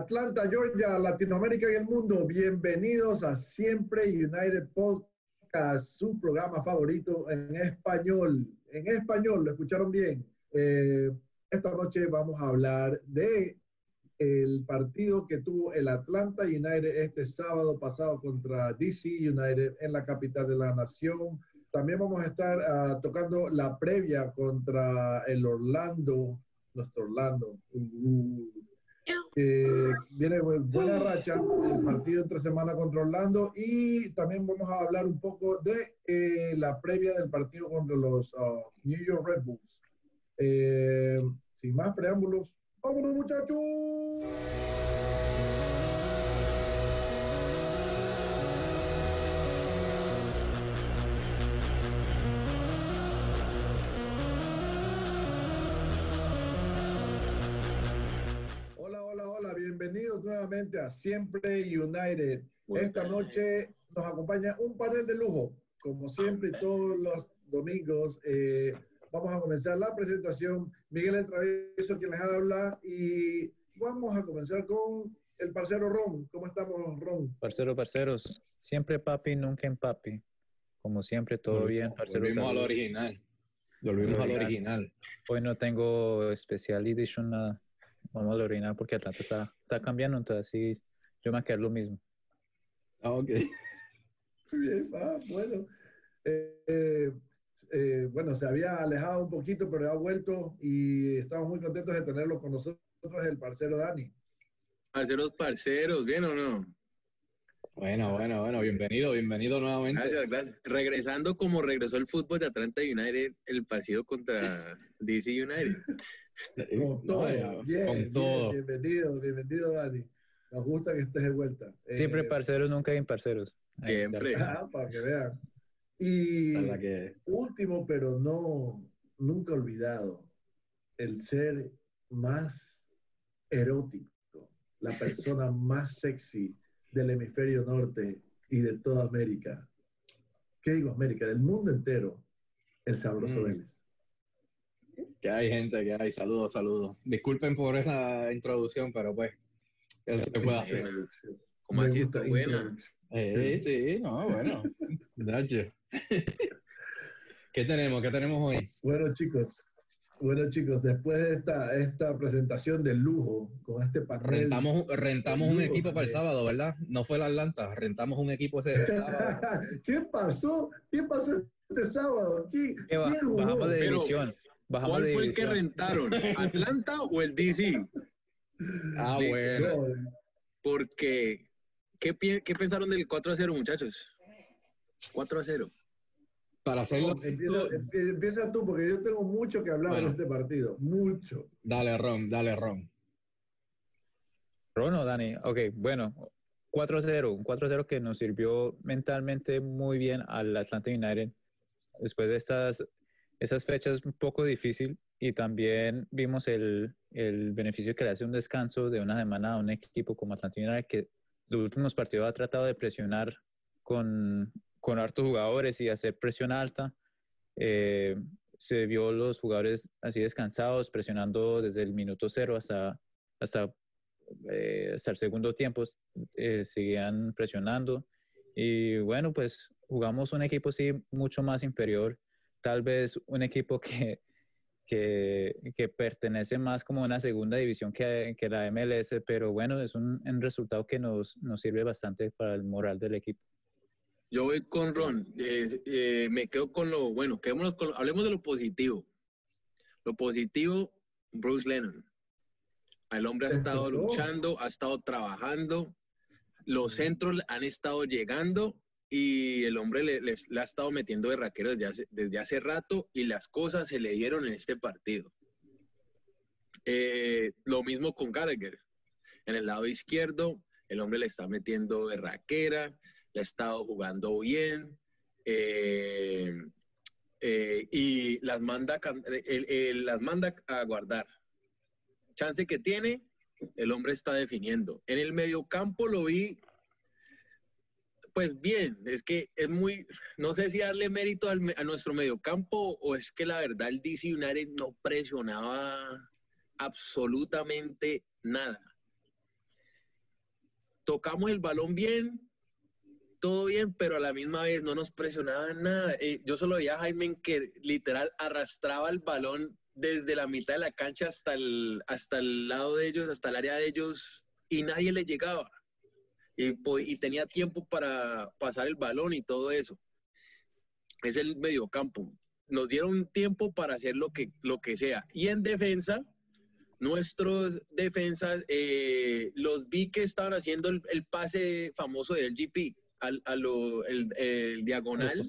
Atlanta, Georgia, Latinoamérica y el mundo. Bienvenidos a Siempre United Podcast, su programa favorito en español. En español, ¿lo escucharon bien? Eh, esta noche vamos a hablar de el partido que tuvo el Atlanta United este sábado pasado contra DC United en la capital de la nación. También vamos a estar uh, tocando la previa contra el Orlando, nuestro Orlando. Uh, eh, viene buena racha el partido entre semana contra Orlando y también vamos a hablar un poco de eh, la previa del partido contra los uh, New York Red Bulls. Eh, sin más preámbulos, ¡Vámonos, muchachos! Nuevamente a Siempre United. Esta noche nos acompaña un panel de lujo, como siempre, todos los domingos. Eh, vamos a comenzar la presentación. Miguel Entravieso, quien les habla, y vamos a comenzar con el parcero Ron. ¿Cómo estamos, Ron? Parcero, parceros. Siempre papi, nunca en papi. Como siempre, todo bien, parcero. Volvimos al original. Volvimos al original. Hoy no tengo especial edition nada. Vamos al original porque Atlanta está, está cambiando, entonces sí, yo me voy a quedar lo mismo. Ah, ok. Bien, ah, bueno. Eh, eh, eh, bueno, se había alejado un poquito, pero ha vuelto y estamos muy contentos de tenerlo con nosotros, el parcero Dani. Parceros, parceros, ¿bien o no? Bueno, bueno, bueno, bienvenido, bienvenido nuevamente. Gracias, gracias. Regresando como regresó el fútbol de Atlanta United, el partido contra DC United. con todo, bien, con todo. bienvenido, bienvenido Dani. Nos gusta que estés de vuelta. Siempre eh, parceros, nunca imparceros. Siempre. Ah, para que vean. Y último, pero no nunca olvidado, el ser más erótico, la persona más sexy del hemisferio norte y de toda América. ¿Qué digo América? Del mundo entero, el sabroso mm. Vélez. Que hay gente, que hay. Saludos, saludos. Disculpen por esa introducción, pero pues, ¿qué se puede hacer? ¿Cómo así está buena? Eh, sí, no, bueno. Gracias. ¿Qué tenemos? ¿Qué tenemos hoy? Bueno, chicos, bueno, chicos, después de esta, esta presentación de lujo con este panel. Rentamos, rentamos un equipo para el sábado, ¿verdad? No fue el Atlanta, rentamos un equipo ese sábado. ¿Qué pasó? ¿Qué pasó este sábado? ¿Quién, jugó? Bajamos de división. ¿Cuál fue el que rentaron? ¿Atlanta o el DC? Ah, bueno. Porque, ¿qué, ¿qué pensaron del 4 a 0, muchachos? 4 a 0 para hacerlo. empieza, tú, porque yo tengo mucho que hablar de este partido. Mucho. Dale, Ron, dale, Ron. Ron o Dani. Ok, bueno, 4-0. Un 4-0 que nos sirvió mentalmente muy bien al Atlanta United. Después de estas esas fechas un poco difícil y también vimos el, el beneficio que le hace un descanso de una semana a un equipo como Atlanta United que los últimos partidos ha tratado de presionar con con hartos jugadores y hacer presión alta. Eh, se vio los jugadores así descansados, presionando desde el minuto cero hasta, hasta, eh, hasta el segundo tiempo, eh, seguían presionando. Y bueno, pues jugamos un equipo sí mucho más inferior, tal vez un equipo que, que, que pertenece más como a una segunda división que, que, la MLS, pero bueno, es un, un resultado que nos, nos sirve bastante para el moral del equipo. Yo voy con Ron. Eh, me quedo con lo bueno. Quedémonos con, hablemos de lo positivo. Lo positivo, Bruce Lennon. El hombre ha estado luchando, ha estado trabajando. Los centros han estado llegando y el hombre le, ha estado metiendo de raquero desde hace, desde hace rato y las cosas se le dieron en este partido. Eh, lo mismo con Gallagher. En el lado izquierdo, el hombre le está metiendo de raquera, le ha estado jugando bien eh, eh, y las manda, las manda a guardar. Chance que tiene, el hombre está definiendo. En el mediocampo lo vi, pues bien, es que es muy, no sé si darle mérito a nuestro mediocampo o es que la verdad el DC United no presionaba absolutamente nada. tocamos el balón bien, todo bien, pero a la misma vez no nos presionaban nada. Eh, yo solo veía a Jaime que literal arrastraba el balón desde la mitad de la cancha hasta el, hasta el lado de ellos, hasta el área de ellos, y nadie le llegaba. Y, y tenía tiempo para pasar el balón y todo eso. Es el mediocampo. Nos dieron tiempo para hacer lo que, lo que sea. Y en defensa, nuestros defensas, eh, los vi que estaban haciendo el, el pase famoso del GP a lo, el, diagonal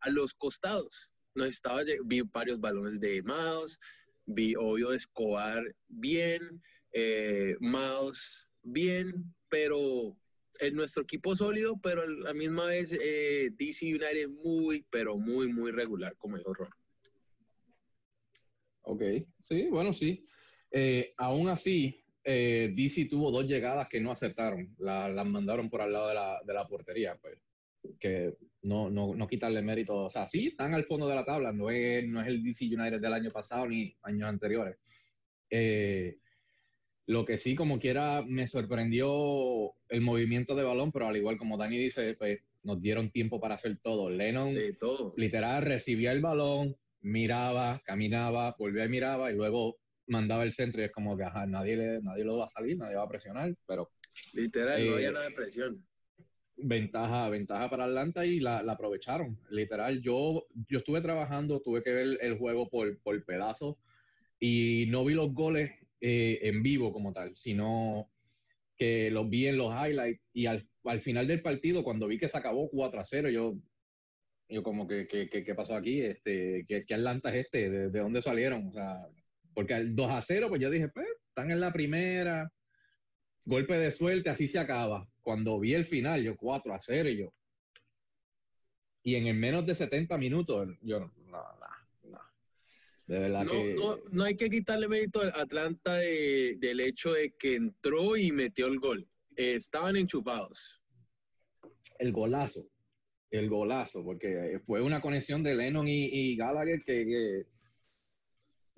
a los costados. Nos estaba, vi varios balones de Maus, vi obvio Escobar bien, eh, Maus bien, pero en nuestro equipo sólido, pero a la misma vez eh, DC United muy, pero muy, muy regular, como dijo Ron. Ok, sí, bueno, sí. Eh, aún así, eh, DC tuvo dos llegadas que no acertaron, las mandaron por al lado de la, de la portería, pues, que no, no, no, quitarle mérito, o sea, sí, están al fondo de la tabla, no es, no es el DC United del año pasado ni años anteriores. Eh, lo que sí, como quiera, me sorprendió el movimiento de balón, pero al igual como Dani dice, pues nos dieron tiempo para hacer todo. Lennon, todo. literal, recibía el balón, miraba, caminaba, volvía y miraba, y luego mandaba el centro y es como que ajá, nadie, le, nadie lo va a salir, nadie va a presionar, pero... Literal, no había eh, nada de presión. Ventaja, ventaja para Atlanta y la, la, aprovecharon. Literal, yo, yo estuve trabajando, tuve que ver el juego por, por pedazos y no vi los goles eh, en vivo como tal, sino que los vi en los highlights y al, al, final del partido, cuando vi que se acabó 4 a 0, yo, yo como que, ¿qué pasó aquí? Este, ¿qué, ¿Qué Atlanta es este? ¿De, ¿De, dónde salieron? O sea, porque al 2 a 0, pues yo dije, pues, están en la primera, golpe de suerte, así se acaba. Cuando vi el final, yo 4 a 0 y yo. Y en el menos de 70 minutos, yo, no, no, no. De verdad no, que. No, no hay que quitarle mérito a Atlanta del hecho de que entró y metió el gol. estaban enchupados. El golazo. El golazo, porque fue una conexión de Lennon y, Gallagher que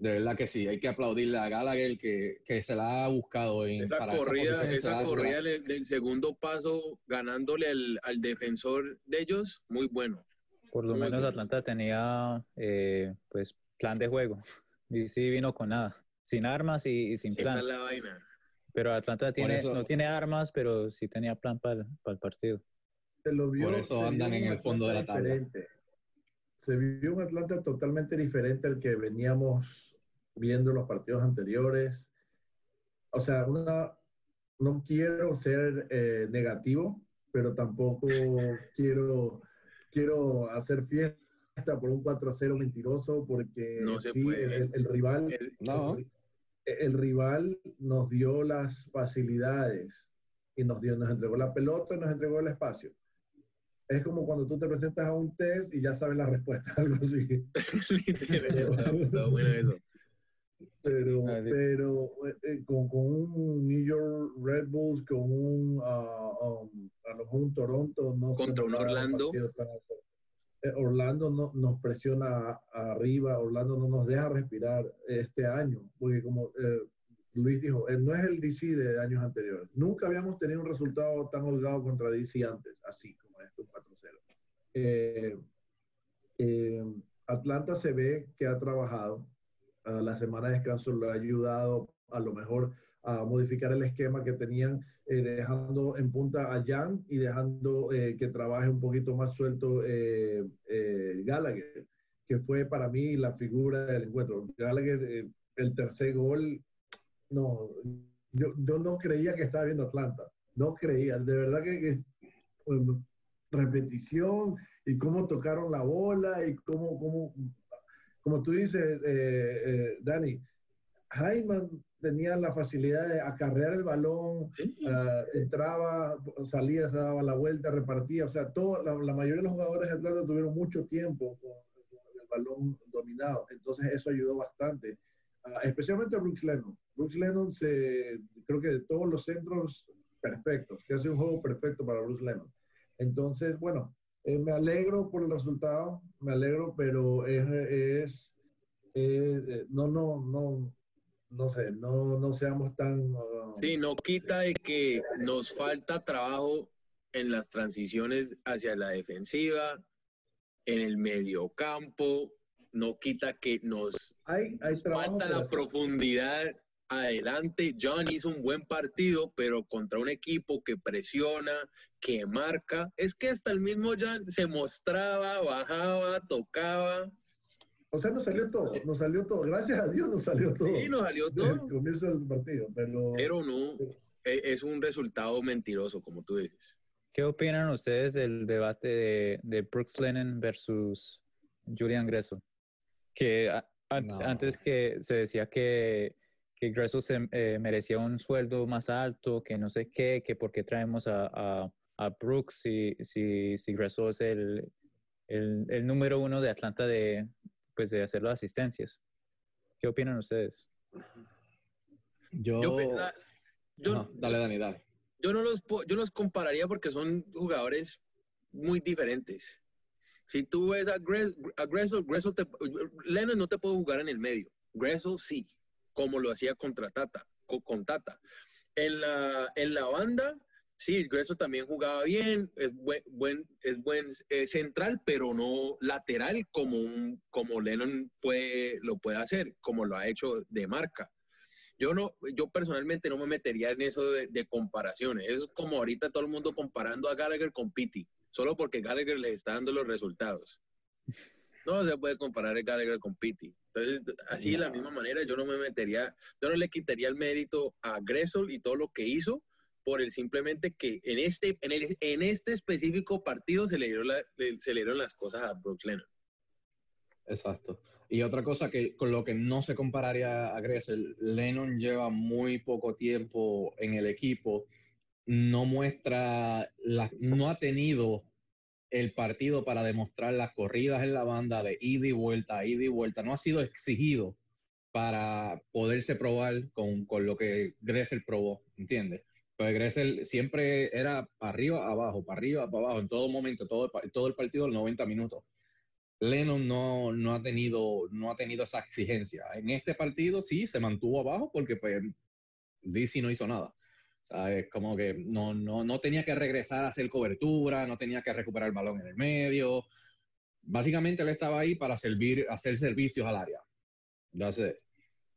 de verdad que sí, hay que aplaudirle a Gallagher que, que se la ha buscado en esa corrida, esa, corrida del, segundo paso ganándole al, al, defensor de ellos, muy bueno. Por lo menos Atlanta tenía eh, pues plan de juego. Y sí vino con nada, sin armas y, sin plan. Esa es la vaina. Pero Atlanta tiene, no tiene armas, pero sí tenía plan para, para el partido. Se lo vio, Por eso andan en el fondo de la tabla. Se vio un Atlanta totalmente diferente al que veníamos viendo los partidos anteriores. O sea, una, no quiero ser eh, negativo, pero tampoco quiero, quiero hacer fiesta por un 4-0 mentiroso, porque no se puede. El, rival, no. el, rival nos dio las facilidades y nos, dio, nos entregó la pelota y nos entregó el espacio. Es como cuando tú te presentas a un test y ya sabes la respuesta, algo así. bueno eso. Pero, pero eh, con, con, un New York Red Bulls, con un, uh, um, a lo mejor un Toronto, no contra un Orlando. Eh, Orlando no, nos presiona arriba, Orlando no nos deja respirar este año, porque como eh, Luis dijo, no es el DC de años anteriores. Nunca habíamos tenido un resultado tan holgado contra DC antes, así como esto 4-0. Atlanta se ve que ha trabajado, la semana de descanso lo ha ayudado a lo mejor a modificar el esquema que tenían, eh, dejando en punta a Jan y dejando eh, que trabaje un poquito más suelto eh, Gallagher, que fue para mí la figura del encuentro. Gallagher, el tercer gol, no, yo, yo, no creía que estaba viendo Atlanta, no creía, de verdad que, que repetición y cómo tocaron la bola y cómo, cómo como tú dices, eh, eh, Dani, Jaime tenía la facilidad de acarrear el balón, uh, entraba, salía, se daba la vuelta, repartía, o sea, todo, la, mayoría de los jugadores de Atlanta tuvieron mucho tiempo con, el balón dominado, entonces eso ayudó bastante, uh, especialmente a Brooks Lennon. Brooks Lennon, se, creo que de todos los centros perfectos, que hace un juego perfecto para Brooks Lennon. Entonces, bueno, eh, me alegro por el resultado, me alegro, pero es, es eh, no, no, no, no sé, no, no seamos tan... uh, Sí, no quita de que nos falta trabajo en las transiciones hacia la defensiva, en el mediocampo, no quita que nos hay, hay falta la profundidad adelante. John hizo un buen partido, pero contra un equipo que presiona, que marca. Es que hasta el mismo John se mostraba, bajaba, tocaba. O sea, nos salió todo, nos salió todo. Gracias a Dios nos salió todo. Y nos salió Desde el todo. comienzo del partido, pero... Pero no, e- es un resultado mentiroso, como tú dices. ¿Qué opinan ustedes del debate de, de Brooks Lennon versus Julian Gressel? Que a- an- No. antes que se decía que, que Gressel se, eh, merecía un sueldo más alto, que no sé qué, que por qué traemos a, a, a Brooks si, si, si es el, el, el número uno de Atlanta de, pues, de hacer las asistencias. ¿Qué opinan ustedes? Yo, Yo, pe- la- yo- Ajá, dale, Dani, dale. yo no los yo los compararía porque son jugadores muy diferentes. Si tú ves a, Gres- a Gressel, Gressel te- Lennon no te puede jugar en el medio. Gressel sí, como lo hacía contra Tata, co- con, Tata. En la, en la banda, sí, Gressel también jugaba bien, es buen, es buen eh, central, pero no lateral como, un, como Lennon puede, lo puede hacer, como lo ha hecho de marca. Yo no, yo personalmente no me metería en eso de, comparaciones. Es como ahorita todo el mundo comparando a Gallagher con Pitti, solo porque Gallagher le está dando los resultados. No se puede comparar a Gallagher con Pitti. Entonces, así de la misma manera, yo no me metería, yo no le quitaría el mérito a Gressel y todo lo que hizo por el simplemente que en este, en, el- en este específico partido se le, dieron la- se le dieron las cosas a Brooks Lennon. Exacto. Y otra cosa que con lo que no se compararía a Gressel, Lennon lleva muy poco tiempo en el equipo, no muestra, la, no ha tenido el partido para demostrar las corridas en la banda de ida y vuelta, ida y vuelta, no ha sido exigido para poderse probar con, con lo que Gressel probó, ¿entiendes? Pues Gressel siempre era para arriba, abajo, para arriba, para abajo, en todo momento, todo el, todo el partido, 90 minutos. Lennon no, no, ha tenido, no ha tenido esa exigencia. En este partido sí se mantuvo abajo porque pues, DC no hizo nada. O sea, es como que no, no, no tenía que regresar a hacer cobertura, no tenía que recuperar el balón en el medio. Básicamente él estaba ahí para servir, hacer servicios al área. That's it.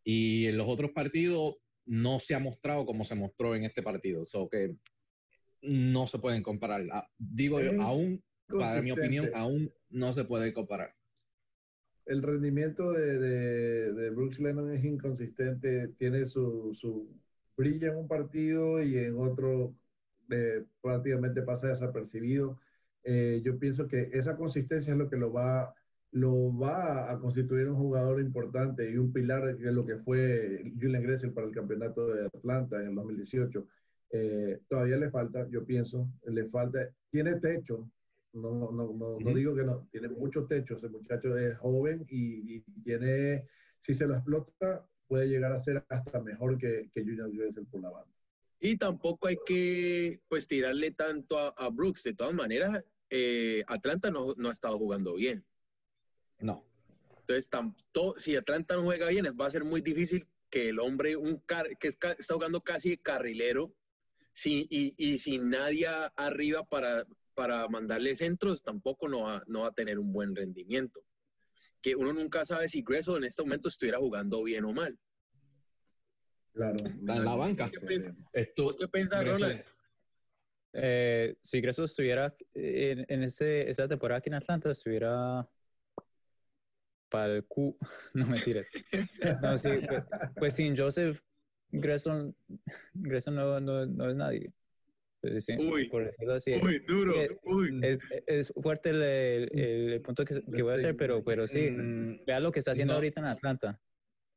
Y en los otros partidos no se ha mostrado como se mostró en este partido. So que no se pueden comparar. Ah, Digo yo, aún, para mi opinión, aún no se puede comparar. el rendimiento de, de, de Brooks Lennon es inconsistente, tiene su, su brilla en un partido y en otro eh, prácticamente pasa desapercibido. Eh, yo pienso que esa consistencia es lo que lo va, lo va a constituir un jugador importante y un pilar de lo que fue Julian Gressel para el campeonato de Atlanta en el 2018. Eh, todavía le falta, yo pienso, le falta, tiene techo, no, no, no, no digo que no, tiene mucho techo, ese muchacho es joven y, y tiene, si se lo explota, puede llegar a ser hasta mejor que, que Junior Gressel por la banda. Y tampoco hay que pues tirarle tanto a, a Brooks. De todas maneras, eh, Atlanta no, no ha estado jugando bien. No. Entonces, tanto, si Atlanta no juega bien, va a ser muy difícil que el hombre, un car- que está jugando casi de carrilero, sin, y, y sin nadie arriba para, para mandarle centros, tampoco no va, no va a tener un buen rendimiento. Que uno nunca sabe si Gressel en este momento estuviera jugando bien o mal. Claro. En la banca. ¿Qué ¿Vos qué pensás, Ronald? Eh, si Gressel estuviera en, en ese, esa temporada aquí en Atlanta, estuviera para el Q. No mentiras. No, sí, pues, pues sin Joseph, Gressel, Gressel no, no, no es nadie. Sí, Uy. por decirlo así. Uy, duro. Eh, Uy. Es, es fuerte el, el- el punto que, que voy a hacer, pero, pero sí, Mm, vea lo que está haciendo No. ahorita en Atlanta.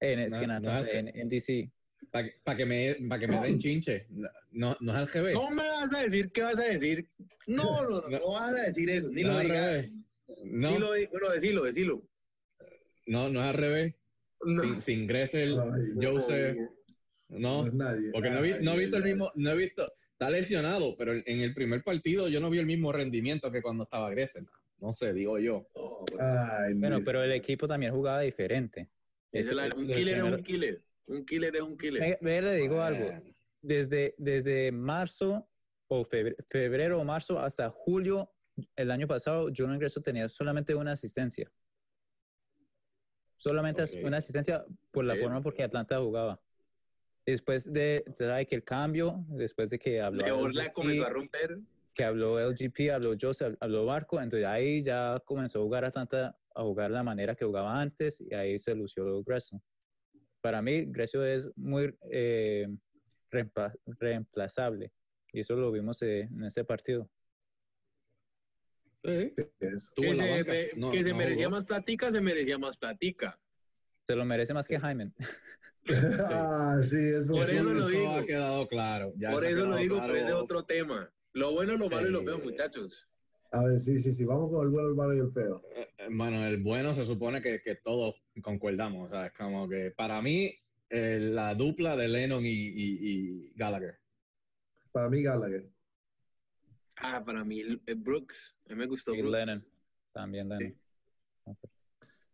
En, es que en, no DC. Para que, me, pa' que me den chinche. No, no, no es al revés. No me vas a decir qué vas a decir. No, no, no, No. no vas a decir eso. Ni No lo digas. revés. No, Ni lo di- bueno, decilo, decilo. no, no es al revés. No. Sin, sin Gressel, Joseph, no no. es nadie. Porque no, he visto el mismo, no he visto, está lesionado, pero en el primer partido yo no vi el mismo rendimiento que cuando estaba Gressel. No sé, digo yo. Ay, Bueno, pero el equipo también jugaba diferente. es Ese- la- un killer es un killer. Un killer es un killer. Ve, ve, le digo algo. Desde, desde marzo o febre- febrero o marzo hasta julio el año pasado, yo no ingreso tenía solamente una asistencia. Solamente una asistencia por la Ok. forma porque Atlanta jugaba. Después de, se sabe que el cambio, después de que habló LGP, comenzó a romper. que habló LGP, habló Joseph, habló Barco, entonces ahí ya comenzó a jugar Atlanta, a jugar la manera que jugaba antes y ahí se lució Grecio. Para mí, Grecio es muy eh, reempla- reemplazable y eso lo vimos eh, en este partido. Sí. Que, se, me- No, que se no merecía jugó. más platica, se merecía más platica. Se lo merece más que Jaime. ah, sí, eso Por sí. eso lo digo. ha quedado claro. ya Por eso lo digo, claro. pero es de otro tema. Lo bueno, lo malo y lo Eh, feo, muchachos. A ver, sí, sí, sí. Vamos con el bueno, el malo y el feo. Eh, Bueno, el bueno se supone que, que todos concordamos. O sea, es como que para mí, eh, la dupla de Lennon y, y- y Gallagher. Para mí, Gallagher. Ah, para mí, eh, Brooks. A mí me gustó Y Brooks. Lennon. También Lennon.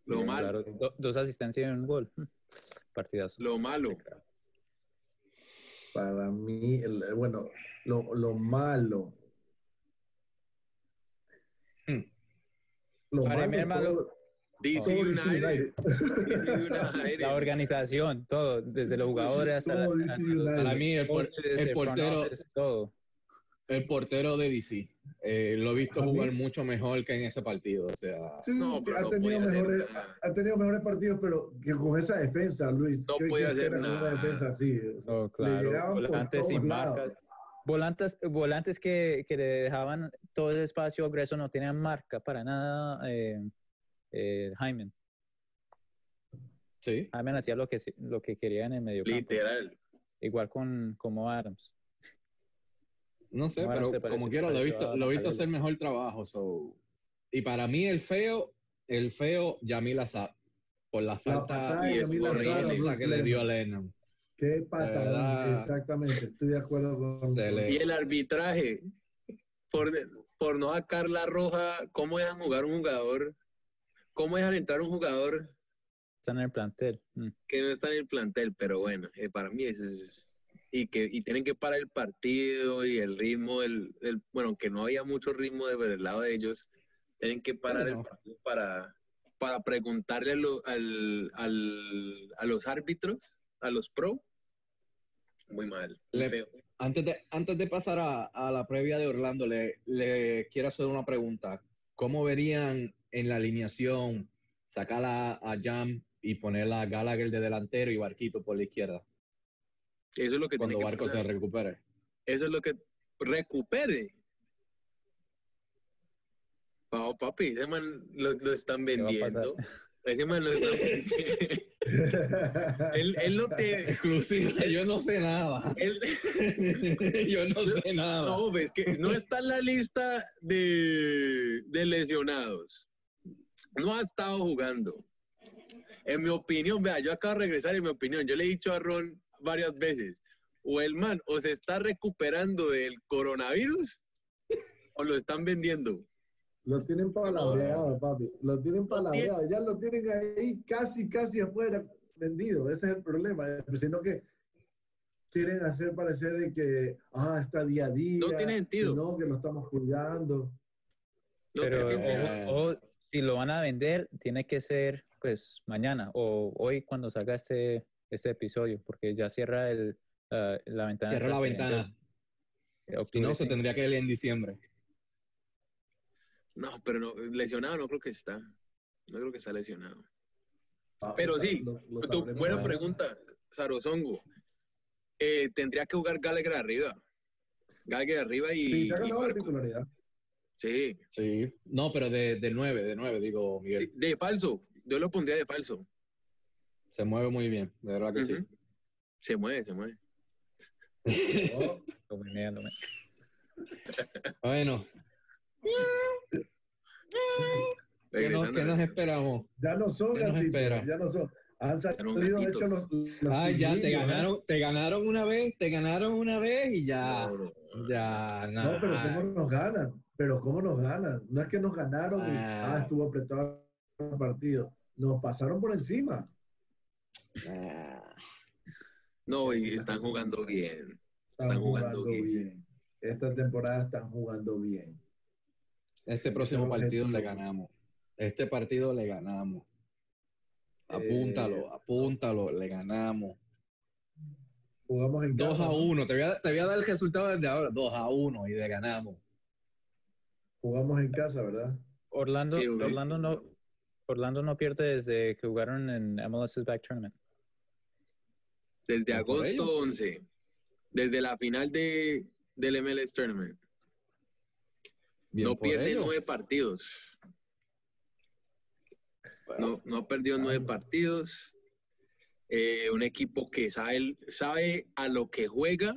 Lo Bien, malo. claro. Do- dos asistencias y un gol. Partidazo. Lo malo. Para mí, el- bueno, lo, lo malo. Hmm. Lo Para mí, malo, el malo- todo- DC United. United. DC United. La organización, todo, desde los jugadores hasta, la- hasta los. Para mí, el, por- el portero, todo. El portero de DC. eh, lo he visto ¿A mí? jugar mucho mejor que en ese partido. O sea, Sí, No, pero ha, no tenido mejores, ha tenido mejores partidos, pero que con esa defensa, Luis. No ¿qué- podía qué hacer nada. Una defensa así. Oh, claro. Volantes sin lados. marcas. Volantes, volantes que, que le dejaban todo ese espacio agreso no tenían marca para nada. Eh, eh, Jaime. sí. Jaime hacía lo que, lo que quería en el medio campo. Literal. Igual con como Adams. No sé, Bueno, pero como quiera, lo he visto, lo he visto hacer mejor trabajo. so. Y para mí, el feo, el feo, Yamil Azar. Por la falta patada de y Yamil Azar a horrible Brooks que le dio a Lennon. Qué verdad. Exactamente. Estoy de acuerdo con. Le- Y el arbitraje. Por, por no sacar la roja, ¿cómo dejan jugar un jugador? ¿Cómo dejan entrar un jugador Están en el plantel. Mm. que no está en el plantel? Pero bueno, eh, para mí eso es. Y que y tienen que parar el partido y el ritmo, del, del- bueno, que no había mucho ritmo de- del lado de ellos, tienen que parar Bueno. el partido para, para preguntarle a, lo- al, al- a los árbitros, a los pro. Muy mal, Le- feo. Antes de, antes de pasar a, a la previa de Orlando, le, le quiero hacer una pregunta. ¿Cómo verían en la alineación sacar a, a Jam y poner a Gallagher de delantero y Barquito por la izquierda Eso es lo que cuando tiene que Barco se recupere? Eso es lo que recupere. Oh, papi, ese man lo, lo están vendiendo. Ese man lo están vendiendo. él, él no te. Exclusiva, yo no sé nada. Él, yo no sé nada. no, ves que no está en la lista de, de lesionados. No ha estado jugando. En mi opinión, vea, yo acabo de regresar en mi opinión. Yo le he dicho a Ron varias veces, o el man o se está recuperando del coronavirus o lo están vendiendo. Lo tienen palabreado, papi. Lo tienen palabreado. Ya lo tienen ahí casi, casi afuera vendido. Ese es el problema. Sino que quieren hacer parecer de que, ah, está día a día. No tiene sentido. No, que lo estamos cuidando. Pero ojo, ojo, si lo van a vender, tiene que ser pues mañana o hoy cuando salga este, este episodio, porque ya cierra el, ah, la ventana. Cierra la ventana. Si no, se tendría que ir en diciembre. No, pero no, lesionado no creo que está. No creo que está lesionado. Ah, Pero sí, lo- lo Tu, sabremos buena pregunta, Sarosongo. Eh, tendría que jugar Gallagher arriba. Gallagher arriba y. Sí, se ha y ganado la Barco. titularidad. Sí, Sí. No, pero de, de nueve, de nueve, digo, de, Miguel. de falso. Yo lo pondría de falso. Se mueve muy bien, de verdad que Ujú. Se mueve, se mueve. Sí. Bueno, ¿qué nos, qué nos esperamos? ya no son ¿Qué nos gatitos, espera? ya no son. Han salido, de hecho, los, los Ay, ya te ¿eh? ganaron, te ganaron una vez, te ganaron una vez y ya, No, no. ya, No, pero. ¿cómo nos ganan? Pero ¿cómo nos ganan? No es que nos ganaron y Ah. ah, estuvo apretado el partido. Nos pasaron por encima. Ah. No, y están jugando bien. Están, jugando, bien. Esta temporada están jugando bien. Este próximo partido le ganamos. Este partido le ganamos. Apúntalo, Eh, apúntalo, le ganamos. Jugamos en 2 casa, a ¿no? 1. Te voy a, te voy a dar el resultado desde ahora. 2 a 1 y le ganamos. Jugamos en casa, ¿verdad? Orlando, Sí. Orlando no, Orlando no pierde desde que jugaron en MLS's Back Tournament. Desde por agosto ello. 11. Desde la final de, del MLS Tournament. Bien no pierde ello. nueve partidos. Bueno, No, no ha perdido nueve Vamos. partidos. Eh, un equipo que sabe, sabe a lo que juega,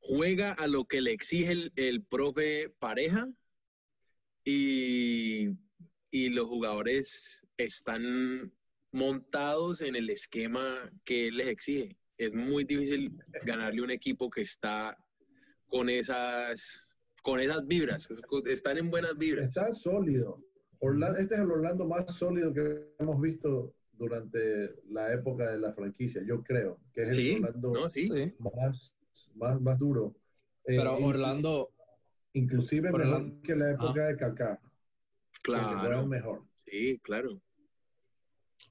juega a lo que le exige el, el profe pareja y, y los jugadores están montados en el esquema que él les exige. Es muy difícil ganarle a un equipo que está con esas, con esas vibras, están en buenas vibras. Está sólido. Orla- este es el Orlando más sólido que hemos visto durante la época de la franquicia, yo creo, que es el Sí, Orlando no, sí. sí. más, más, más duro. Eh, Pero in- Orlando, Inclusive Orlando- mejor que la época de Kaká, que Claro, mejor. sí, claro.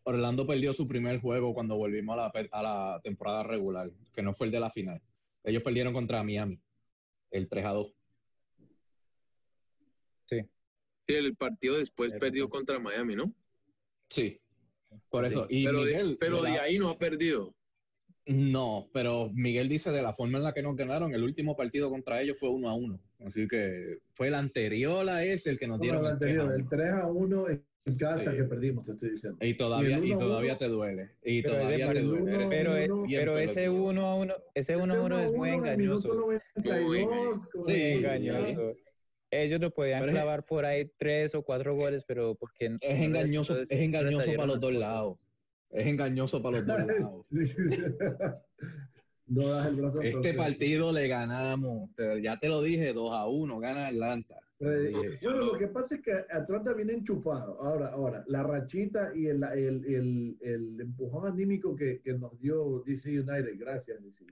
Orlando perdió su primer juego cuando volvimos a la, pe- a la temporada regular, que no fue el de la final. Ellos perdieron contra Miami, el 3 a 2. Sí, el partido después perdió contra Miami, ¿no? Sí, por Sí. eso. Y pero de, Miguel, pero de de la- ahí no ha perdido. No, pero Miguel dice de la forma en la que nos ganaron, el último partido contra ellos fue 1 a 1. Así que fue el anterior a ese el que nos Como dieron el el 3 a anterior, 1. el 3 a 1 en casa Sí. que perdimos, te estoy diciendo. Y todavía, y 1 a todavía 1, te duele. Y Pero ese todavía te duele. Pero, Uno, uno, pero ese pelotudo. 1 a 1, ese 1 a 1 es muy en engañoso. 92, Muy con Sí, engañoso. Ellos lo podían Pero es- clavar por ahí tres o cuatro goles, pero porque no Es engañoso, no es no engañoso para los dos cosas. lados. Es engañoso para los dos lados. no das el brazo a Este partido le ganamos. Ya te lo dije, 2 a 1, gana Atlanta. Eh. Bueno, lo que pasa es que Atlanta viene enchufado. Ahora, ahora, la rachita y el, el, el, el empujón anímico que, que nos dio DC United, gracias, DC.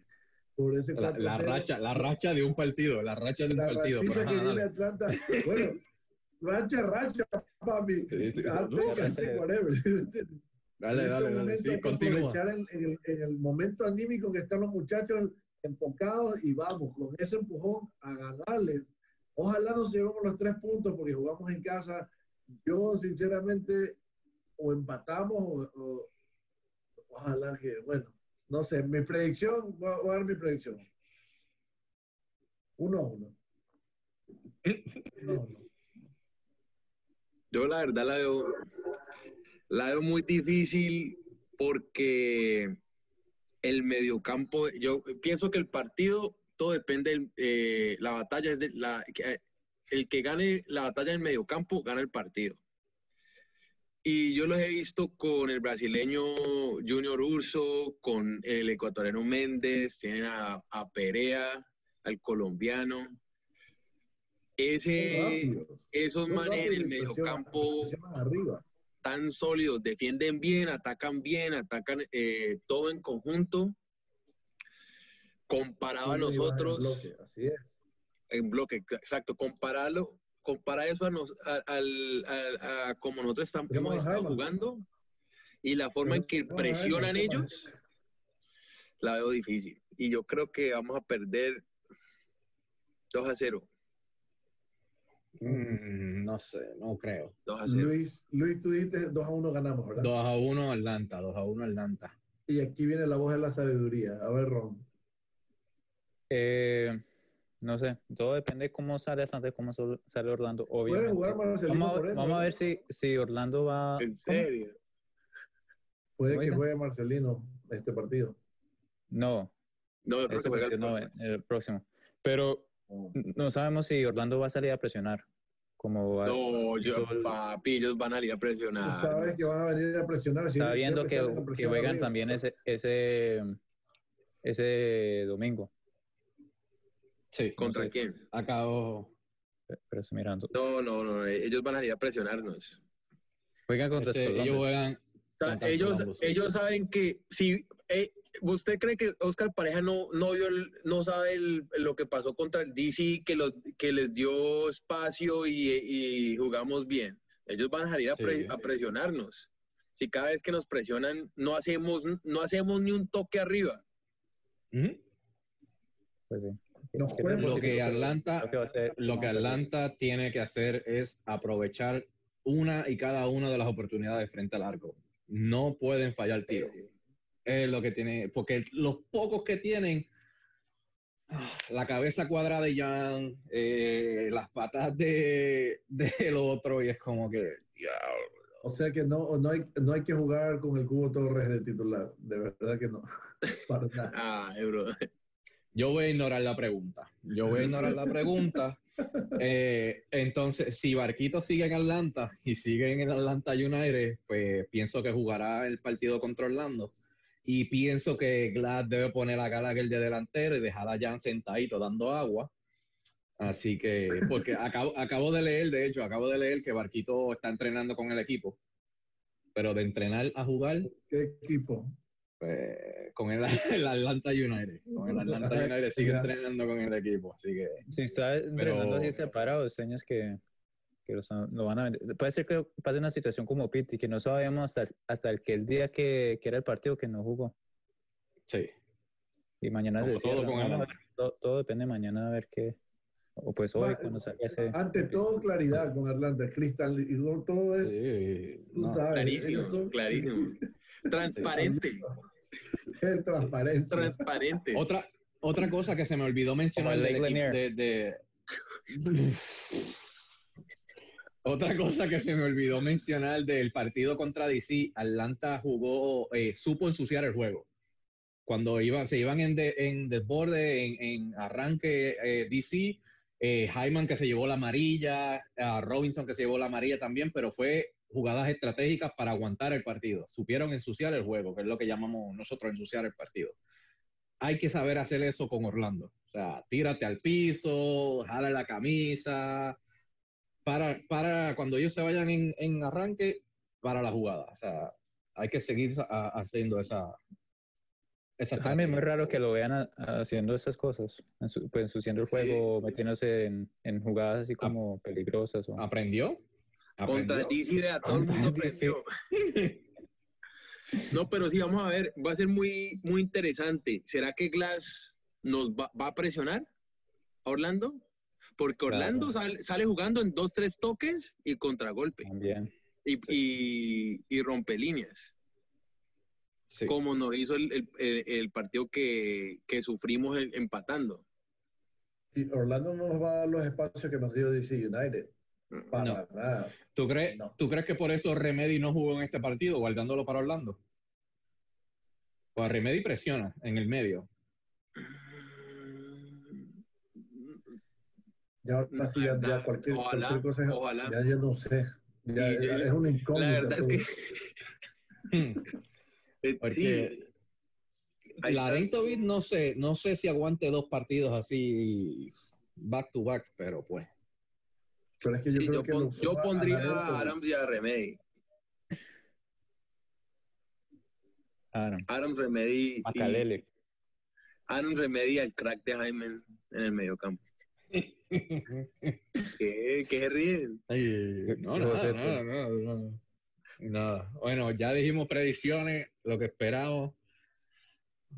Por ese La, la 4-0. racha, la racha de un partido, la racha de un La partido. rachita pero que ajá, viene. Atlanta. Bueno, racha, racha, papi. Dale, dale, dale. Sí, continúa. en, en el, en el momento anímico que están los muchachos enfocados y vamos, con ese empujón a ganarles. Ojalá nos llevemos los tres puntos porque jugamos en casa. Yo, sinceramente, o empatamos o, ojalá que, bueno, no sé, mi predicción, voy a, voy dar mi predicción. Uno a uno. Uno a uno. Yo la verdad la veo, la veo muy difícil porque el mediocampo, yo pienso que el partido, todo depende, del- eh, la batalla es de la, que- el que gane la batalla en el mediocampo gana el partido. Y yo los he visto con el brasileño Junior Urso, con el ecuatoriano Méndez, tienen a, a Perea, al colombiano. Ese, esos manes en el mediocampo tan sólidos, defienden bien, atacan bien, atacan eh, todo en conjunto. Comparado a Sube y baja en nosotros bloque, Así es. en bloque, exacto, compararlo, compara eso a, nos, a, al- a- a como nosotros estamos, Tenemos hemos a estado jugando y la forma en que a Jaime, presionan ¿qué ellos, la veo difícil. Y yo creo que vamos a perder 2 a 0. Mm, no sé, no creo. 2 a 0. Luis, Luis, tú dijiste 2 a 1 ganamos, ¿verdad? 2 a 1 Atlanta, 2 a 1 Atlanta. Y aquí viene la voz de la sabiduría. A ver, Ron. Eh, no sé, todo depende de cómo sale Atlanta, cómo sale Orlando, Puede obviamente. jugar Marcelino Vamos a, Moreno. vamos a ver si, si Orlando va... En serio. Puede ¿Cómo que dicen? juegue Marcelino este partido. No, No, el no, próximo. el próximo. Pero no sabemos si Orlando va a salir a presionar. Como va- No, yo, hizo el- papi, ellos van a ir a Tú presionar. sabes que van a venir a presionar. Está viendo que, que juegan también ese, ese, ese domingo. Sí, ¿Contra sé. quién? acabo. Pero estoy mirando. No, no, no, ellos van a ir a presionarnos. Juegan contra Este, ellos juegan. O sea, Contra ellos, saben que si eh, ¿Usted cree que Oscar Pareja no, no, vio el- no sabe el- lo que pasó contra el DC, que, los, que les dio espacio y, y jugamos bien? Ellos van a salir a, pre- Sí. a presionarnos. Si cada vez que nos presionan no hacemos, no hacemos ni un toque arriba. Pues sí. Lo que Atlanta, que lo que tiene que hacer es aprovechar una y cada una de las oportunidades frente al arco. No pueden fallar tiro. Es lo que tiene, porque los pocos que tienen, ah, la cabeza cuadrada de Jan, eh, las patas de, del otro, y es como que, diablo. O sea que no, no, hay, no hay que jugar con el Cubo Torres de titular. De verdad que no. Para nada. Ah, bro. Yo voy a ignorar la pregunta. Yo voy a ignorar la pregunta. Eh, entonces, si Barquito sigue en Atlanta y sigue en el Atlanta United, pues pienso que jugará el partido contra Orlando. Y pienso que Glad debe poner a Gallagher de delantero y dejar a Jan sentadito dando agua. Así que, porque acabo, acabo de leer, de hecho, acabo de leer que Barquito está entrenando con el equipo. Pero de entrenar a jugar, ¿Qué equipo? Pues, con el, el Atlanta United. Con el Atlanta United sigue entrenando con el equipo. Así que Si está entrenando Pero- así separado, señas que, que los- lo van a vender. Puede ser que pase una situación como Pitti, que no sabemos hasta, hasta el, que el día que, que era el partido que no jugó. sí. Y mañana Como se todo ver, todo, todo depende mañana a ver qué. O pues hoy, Va- cuando salga ese. Ante todo, claridad con Atlanta. Cristal y todo eso. Sí, Tú no. sabes. Clarísimo, clarísimo. Transparente, Es transparente. transparente. Otra, otra cosa que se me olvidó mencionar de, de- Otra cosa que se me olvidó mencionar del partido contra DC, Atlanta jugó, eh, supo ensuciar el juego. Cuando iba, se iban en, de- en desborde, en, en arranque eh, DC, eh, Hyman que se llevó la amarilla, a Robinson que se llevó la amarilla también, pero fue jugadas estratégicas para aguantar el partido. Supieron ensuciar el juego, que es lo que llamamos nosotros ensuciar el partido. Hay que saber hacer eso con Orlando. O sea, tírate al piso, jala la camisa, para, para cuando ellos se vayan en, en arranque, para la jugada. O sea, hay que seguir a- haciendo esa. esa Jaime, es muy raro que lo vean a- haciendo esas cosas, pues ensuciando el juego, metiéndose en, en jugadas así como peligrosas. O... ¿Aprendió? Contra. DC de a todo el mundo aprendió. No, pero sí, vamos a ver, va a ser muy, muy interesante. ¿Será que Glass nos va, va a presionar a Orlando? Porque Orlando Claro. sale, sale jugando en dos, tres toques y contragolpe También. y, y, y rompe líneas, Sí. como nos hizo el, el- el- el partido que, que sufrimos el- empatando. Y Orlando no nos va a dar los espacios que nos dio DC United. Para No. nada. ¿Tú, crees, No. ¿Tú crees que por eso Remedy no jugó en este partido, guardándolo para Orlando? Pues Remedy presiona en el medio. Ya ahora sí, ya, ya cualquier, Ojalá, cualquier cosa es- ojalá. ya yo no sé. Ya, Y yo- es una incógnita. La verdad es que... Eh, Porque. Larentovic no sé, no sé si aguante dos partidos así back to back, pero pues. Pero es que yo sí, creo yo, que pon- los- yo pondría a Adams y a Remedy. Aaron, Adams Remedy y Macalele. Adams Remedy al crack de Jaime en el mediocampo. ¿Qué? ¿Qué se ríen? Ay, no, sé, nada, nada, nada. Nada. Bueno, ya dijimos predicciones, lo que esperamos.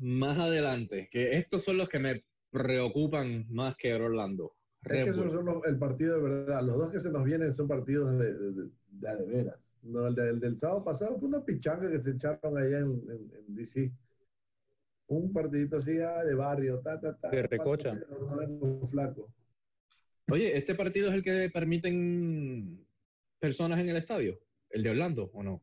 Más adelante, que estos son los que me preocupan más que Orlando. Es que esos son los- el partido de verdad. Los dos que se nos vienen son partidos de, de, de- de veras. No, el, de- el del sábado pasado fue una pichanga que se echaron allá en, en- en DC. Un partidito así ah, de barrio, ta, ta, ta. De recocha. Flaco. Oye, ¿este partido es el que permiten personas en el estadio? ¿El de Orlando o no?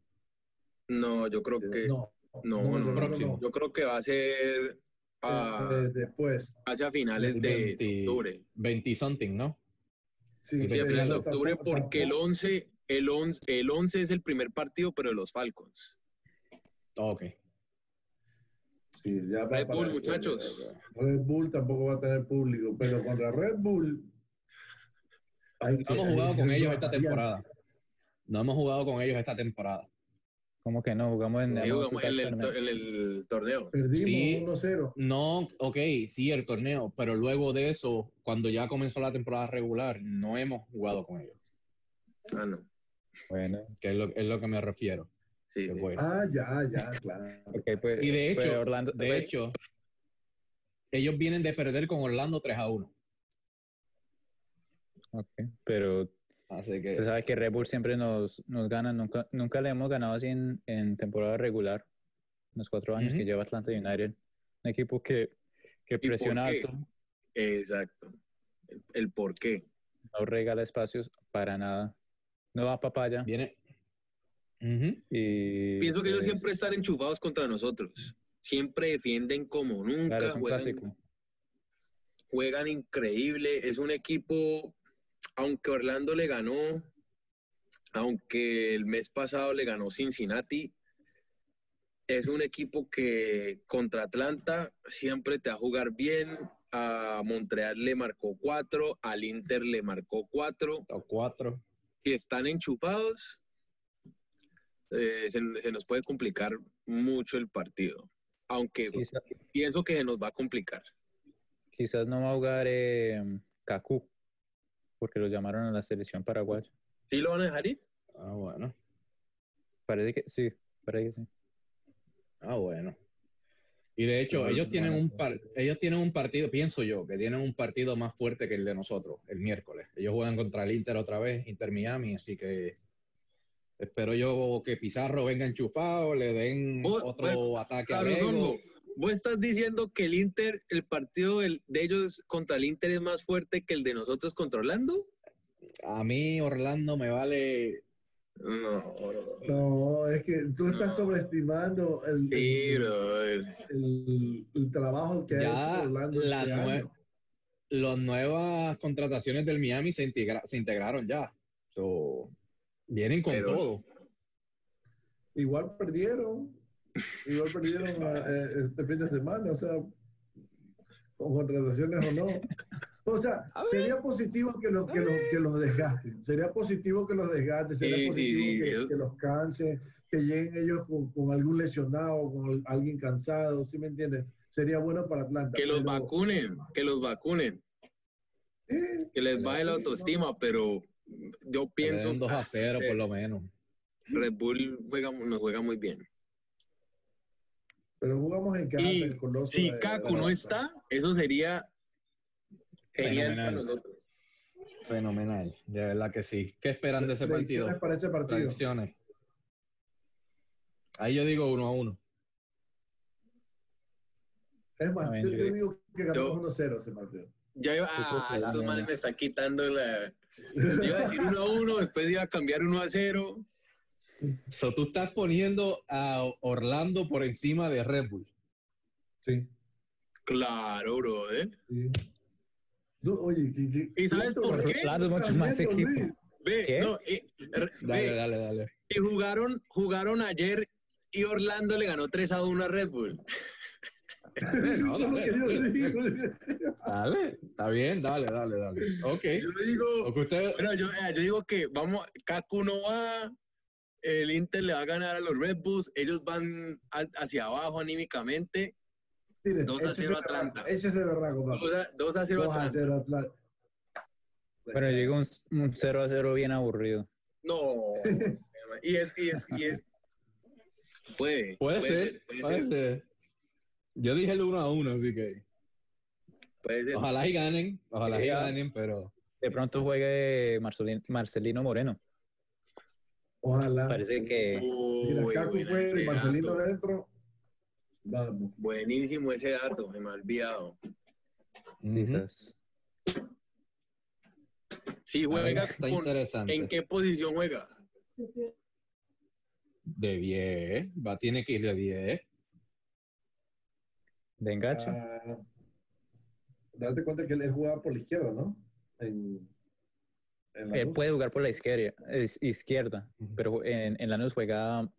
No, yo creo que no, No, no. Yo creo que va a ser ah, Eh, después. hacia finales de 20 octubre. 20 something, ¿no? Sí, Sí, a finales de octubre porque el tampoco- 11, el 11, el 11 es el primer partido, pero de los Falcons. Ok. Sí, ya Red para- Bull, muchachos. Red Bull tampoco va a tener público, pero contra Red Bull. hay No que- hemos jugado con ellos esta variante. temporada. No hemos jugado con ellos esta temporada. ¿Cómo que no? Jugamos en, Sí, el jugamos el, tournament. en el torneo. Perdimos Sí. 1-0. No, ok, sí, el torneo, pero luego de eso, cuando ya comenzó la temporada regular, no hemos jugado con ellos, Ah, no. Bueno, que es lo, es lo que me refiero. Sí, sí. fue. Ah, ya, ya, claro. ok, pues, Y de pues hecho, Orlando, de pues, hecho, ellos vienen de perder con Orlando 3 a 1. ok, pero Así que Usted sabe que Red Bull siempre nos, nos gana, nunca, nunca le hemos ganado así en, en temporada regular, en los cuatro años que lleva Atlanta United. Un equipo que, que presiona alto, Exacto. El, el por qué. no regala espacios para nada, no da papaya. viene. Y, Pienso que ellos pues, siempre están enchufados contra nosotros. Siempre defienden como nunca. Claro, es un juegan, clásico. juegan increíble. Es un equipo, aunque Orlando le ganó, aunque el mes pasado le ganó Cincinnati, es un equipo que contra Atlanta siempre te va a jugar bien. A Montreal le marcó cuatro, al Inter le marcó cuatro. 4. Si están enchufados, eh, se, se nos puede complicar mucho el partido. Aunque Quizá- pienso que se nos va a complicar. quizás no va a jugar eh, Kaku, porque lo llamaron a la selección paraguaya. ¿Sí lo van a dejar ir? Ah, bueno. Parece que sí, parece que sí. Ah, bueno. Y de hecho, ellos tienen un par- ellos tienen un partido, pienso yo, que tienen un partido más fuerte que el de nosotros, el miércoles. Ellos juegan contra el Inter otra vez, Inter Miami, así que espero yo que Pizarro venga enchufado, le den Vos- otro bueno, ataque Claro, a. Vos estás diciendo que el Inter, el partido del- de ellos contra el Inter es más fuerte que el de nosotros contra Orlando. A mí Orlando me vale No, no. No, es que tú estás No. sobreestimando el, Sí, el, brother. el- el trabajo que ha ya hecho Orlando la este nue- las nuevas contrataciones del Miami se, integra- se integraron ya. So, vienen con Pero- todo. Igual perdieron. Igual perdieron eh, este fin de semana, o sea, con contrataciones o no. O sea, sería positivo que los, que los, que los desgasten. Sería positivo que los desgasten. Sería Sí, sí, positivo sí, que, eso- que los cansen, que lleguen ellos con, con algún lesionado, con al- alguien cansado, ¿sí me entiendes? Sería bueno para Atlanta. Que los pero- vacunen, que los vacunen, Eh, que les baje la sí, autoestima, pero yo Que pienso den 2 a ah, 0 sí, por lo menos. Red Bull juega, nos juega muy bien. Pero jugamos en casa, Y el Coloso Si de- Kaku no está, eso sería genial para Fenomenal. nosotros. Fenomenal, de verdad que sí. ¿Qué esperan de ese partido? Predicciones para ese partido. Predicciones. Ahí yo digo uno a uno. Es más, Amén, yo, yo digo- que ganamos yo- 1-0 ese partido. Ya iba, ah, estos manes me están quitando la. Yo iba a decir 1 a 1, después iba a cambiar 1 a 0. So, tú estás poniendo a Orlando por encima de Red Bull. Sí. Claro, brother. sí. Du- oye, ¿qué- qué- ¿Y sabes por qué? Orlando es mucho más equipo. Ve, ¿Qué? no, eh, re- Dale, ve, dale, dale. y jugaron, jugaron ayer y Orlando le ganó 3 a 1 a Red Bull. Dale, no, está bien, dale, dale, dale. Ok. Yo le digo, usted, bueno, yo, eh, yo digo que vamos, Kaku no va, el Inter le va a ganar a los Red Bulls, ellos van a- hacia abajo anímicamente, Mire, 2 a échese 0 berraco, Atlanta. Berraco, papá. 2 a, 2 a 0 2 a Atlanta. 0 Atlanta. Bueno, llegó un, un 0 a 0 bien aburrido. No, y es, y es, y es. Puede, puede, ser, puede puede ser, ser. Yo dije el uno a uno, así que puede ser. ojalá y ganen, ojalá y ganen, pero De pronto juegue Marcelino, Marcelino Moreno. Ojalá. Parece que Mira, Uy, Cacu buena fue ese y Marcelino. Vamos. Buenísimo ese dato, se me ha olvidado. sí, A ver, juega, está con- interesante. ¿en qué posición juega? De 10, va, tiene que ir de 10. de enganche. Ah, date cuenta que él, él jugaba por la izquierda, ¿no? En, Él luz. puede jugar por la izquierda, es- izquierda Ujú. pero en, en Lanús juega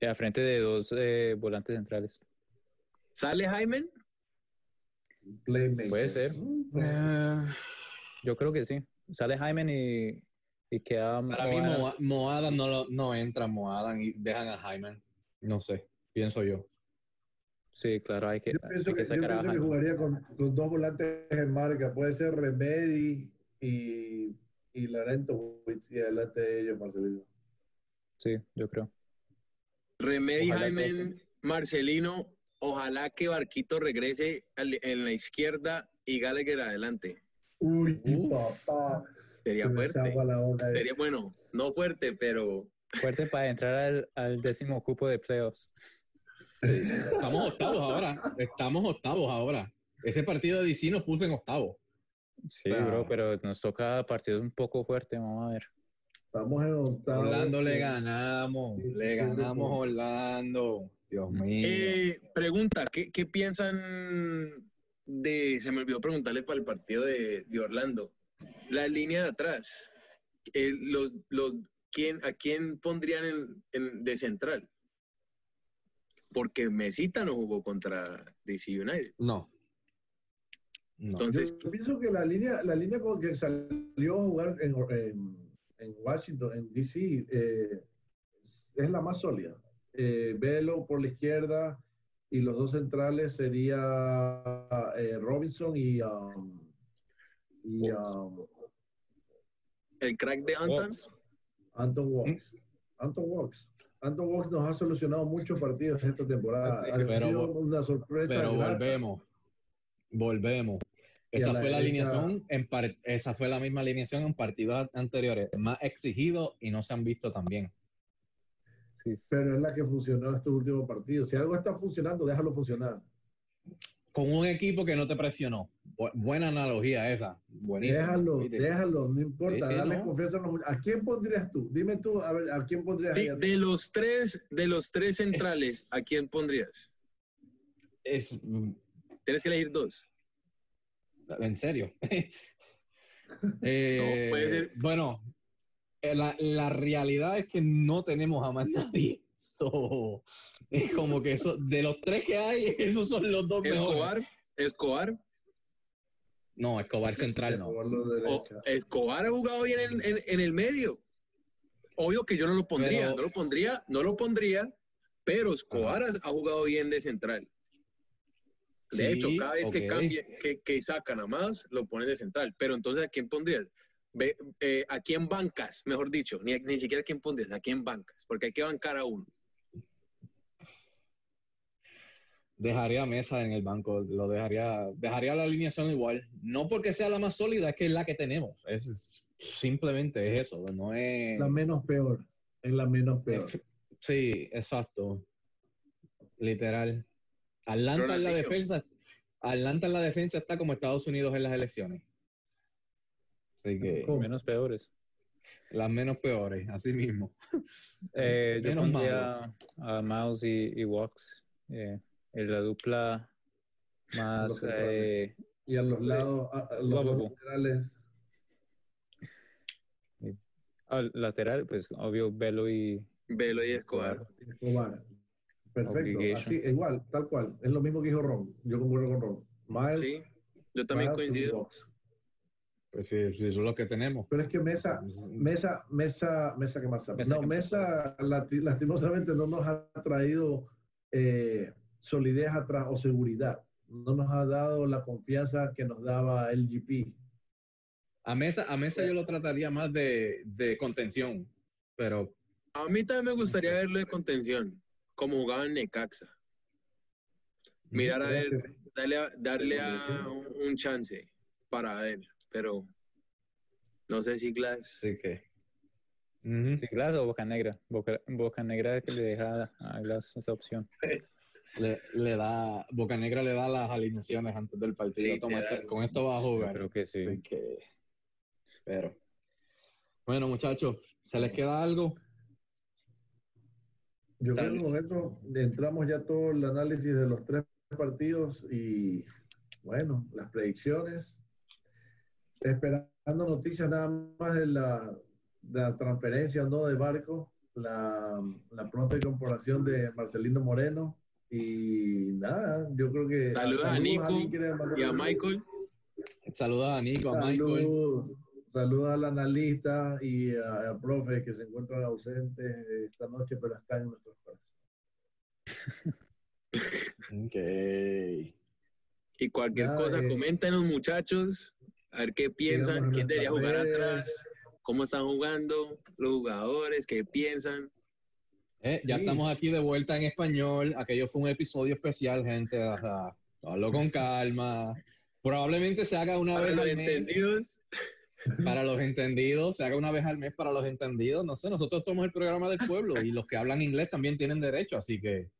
eh, a frente de dos eh, volantes centrales. ¿Sale Jaime? Playmaker. Puede ser. Eh, Yo creo que sí. Sale Jaime y, Y queda Para mí Moa- Moadan no, lo- no entra Moadan y dejan a Jaime. No sé, pienso yo. Sí, claro, hay que, Yo hay pienso que que, yo sacar a pienso que Jaime. jugaría con, con dos volantes en marca. Puede ser Remedy y, y Larento y adelante de ellos, Marcelino. Sí, yo creo. Remedy, Ojalá Jaime. Marcelino, ojalá que Barquito regrese al- en la izquierda y Gallagher adelante. Uy, Uf. papá. Sería se fuerte. onda. Sería bueno, no fuerte, pero Fuerte para entrar al, al décimo cupo de playoffs. Sí. Estamos octavos ahora. Estamos octavos ahora. Ese partido de DC nos puso en octavos. Sí, bro, pero nos toca partidos un poco fuerte, vamos a ver. Estamos en octavo. Orlando le ganamos. Sí, Le ganamos Orlando. Dios mío. Eh, pregunta, ¿qué, qué piensan de, se me olvidó preguntarle para el partido de, de Orlando, la línea de atrás, eh, los, los, ¿quién, ¿a quién pondrían en, en- de central? Porque Mesita no jugó contra DC United. No. No. Entonces, Yo pienso que la línea, la línea con que salió a jugar en, en- en Washington, en DC, eh, es la más sólida. Eh, Velo por la izquierda y los dos centrales sería eh, Robinson y, um, y um, el crack de Anton. Anton Walks. Anton Walks. Anton Walks nos ha solucionado muchos partidos esta temporada. Sí, ha pero- sido una sorpresa. Pero volvemos. Volvemos. Esa la fue la alineación, en par- esa fue la misma alineación en partidos anteriores, más exigidos y no se han visto tan bien. Sí. Pero es la que funcionó estos últimos partidos. Si algo está funcionando, déjalo funcionar. Con un equipo que no te presionó. Bu- buena analogía esa. Buenísimo. Déjalo, ¿viste? déjalo, no importa, Sí, sí, darle no. confianza a los. ¿A quién pondrías tú? Dime tú, a ver, ¿a quién pondrías? Sí, de los tres, de los tres centrales, ¿a quién pondrías? Es, mm, Tienes que elegir dos. En serio. Eh, No, puede ser- Bueno, eh, la, la realidad es que no tenemos a más nadie. So, es como que eso, de los tres que hay, esos son los dos mejores. Escobar, Escobar, No, Escobar central no. O. Escobar ha jugado bien en, en- en el medio. Obvio que yo no lo pondría, Pero- no lo pondría, no lo pondría, pero Escobar ha, ha jugado bien de central. De Sí, hecho, cada vez que cambie, que, que sacan a más, lo ponen de central. Pero entonces, ¿a quién pondrías? Ve, eh, ¿A quién bancas? Mejor dicho, ni, ni siquiera a quién pondrías, ¿a quién bancas? Porque hay que bancar a uno. Dejaría a Mesa en el banco, lo dejaría, dejaría la alineación igual. No porque sea la más sólida, es que es la que tenemos. Es simplemente es eso, no es. La menos peor. Es la menos peor. es- sí, exacto. Literal. Atlanta en la defensa, Atlanta en la defensa está como Estados Unidos en las elecciones. Así que ¿Cómo? Menos peores. las menos peores, así mismo. Eh, yo pondría a Miles y, y Walks. eh, en la dupla más eh, Y a los lados, a, a los dos Lovable. laterales, al lateral, pues obvio Velo y Velo y Escobar. Escobar. Perfecto. Así, igual, tal cual. Es lo mismo que dijo Ron. Yo concuerdo con Ron. Miles, Sí, yo también coincido. Pues sí, sí, eso es lo que tenemos. Pero es que Mesa, Mesa, Mesa, Mesa que más sabe. Mesa No, que Mesa lati- lastimosamente no nos ha traído eh, solidez atrás o seguridad. No nos ha dado la confianza que nos daba el GP. A Mesa, a Mesa yo lo trataría más de, de contención, pero A mí también me gustaría verlo de contención, como jugaba en Necaxa. Mirar a ver, darle a, darle a un, chance para ver, pero no sé si Glass. sí que. Ujú. sí, Glass o Boca Negra. Boca, Boca Negra es que le deja a Glass esa opción. le, le da, Boca Negra le da las alineaciones antes del partido. Toma, este- con esto va a Yo jugar. creo que sí. Así que, pero. Bueno, muchachos, ¿se les queda algo? Yo creo que en el momento entramos ya todo el análisis de los tres partidos y bueno, las predicciones. Esperando noticias nada más de la, de la transferencia no de Barco, la, la pronta incorporación de Marcelino Moreno y nada, yo creo que... Saludos a Nico ¿alguien quiere mandar Y a saludos? Michael, Saluda a Nico, a Michael. Saludos, Saludos al analista y al profe que se encuentran ausentes esta noche, pero están en nuestros corazones. ok. Y cualquier cosa, eh, los muchachos, a ver qué piensan, quién debería jugar atrás, cómo están jugando los jugadores, qué piensan. Eh, ya estamos aquí de vuelta en español. Aquello fue un episodio especial, gente. O sea, hablo con calma. Probablemente se haga una vez al mes. Entendidos. Para los entendidos, se haga una vez al mes para los entendidos. No sé, nosotros somos el programa del pueblo y los que hablan inglés también tienen derecho, así que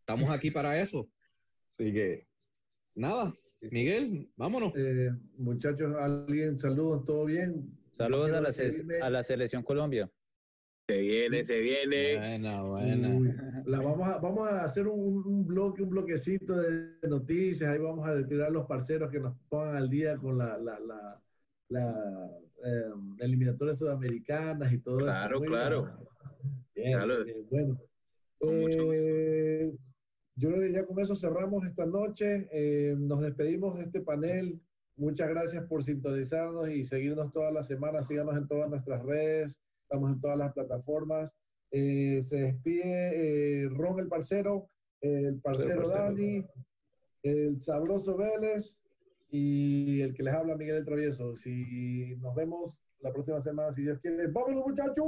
estamos aquí para eso. Así que, nada, Miguel, vámonos. Eh, muchachos, alguien, saludos, ¿todo bien? Saludos a la, a la selección Colombia. Se viene, se viene. Buena, buena. la vamos, a, vamos a hacer un, un, bloque, un bloquecito de noticias. Ahí vamos a tirar los parceros que nos pongan al día con la, la, la, la eh, eliminatorias sudamericanas y todo claro, eso. Claro, claro. bueno. Eh, yo creo que ya con eso cerramos esta noche. Eh, nos despedimos de este panel. Muchas gracias por sintonizarnos y seguirnos todas las semanas. Síganos en todas nuestras redes estamos en todas las plataformas. Eh, se despide eh, Ron el parcero, el parcero, Dani, el sabroso Vélez y el que les habla, Miguel el Travieso. Si nos vemos la próxima semana, si Dios quiere. ¡Vámonos, muchachos!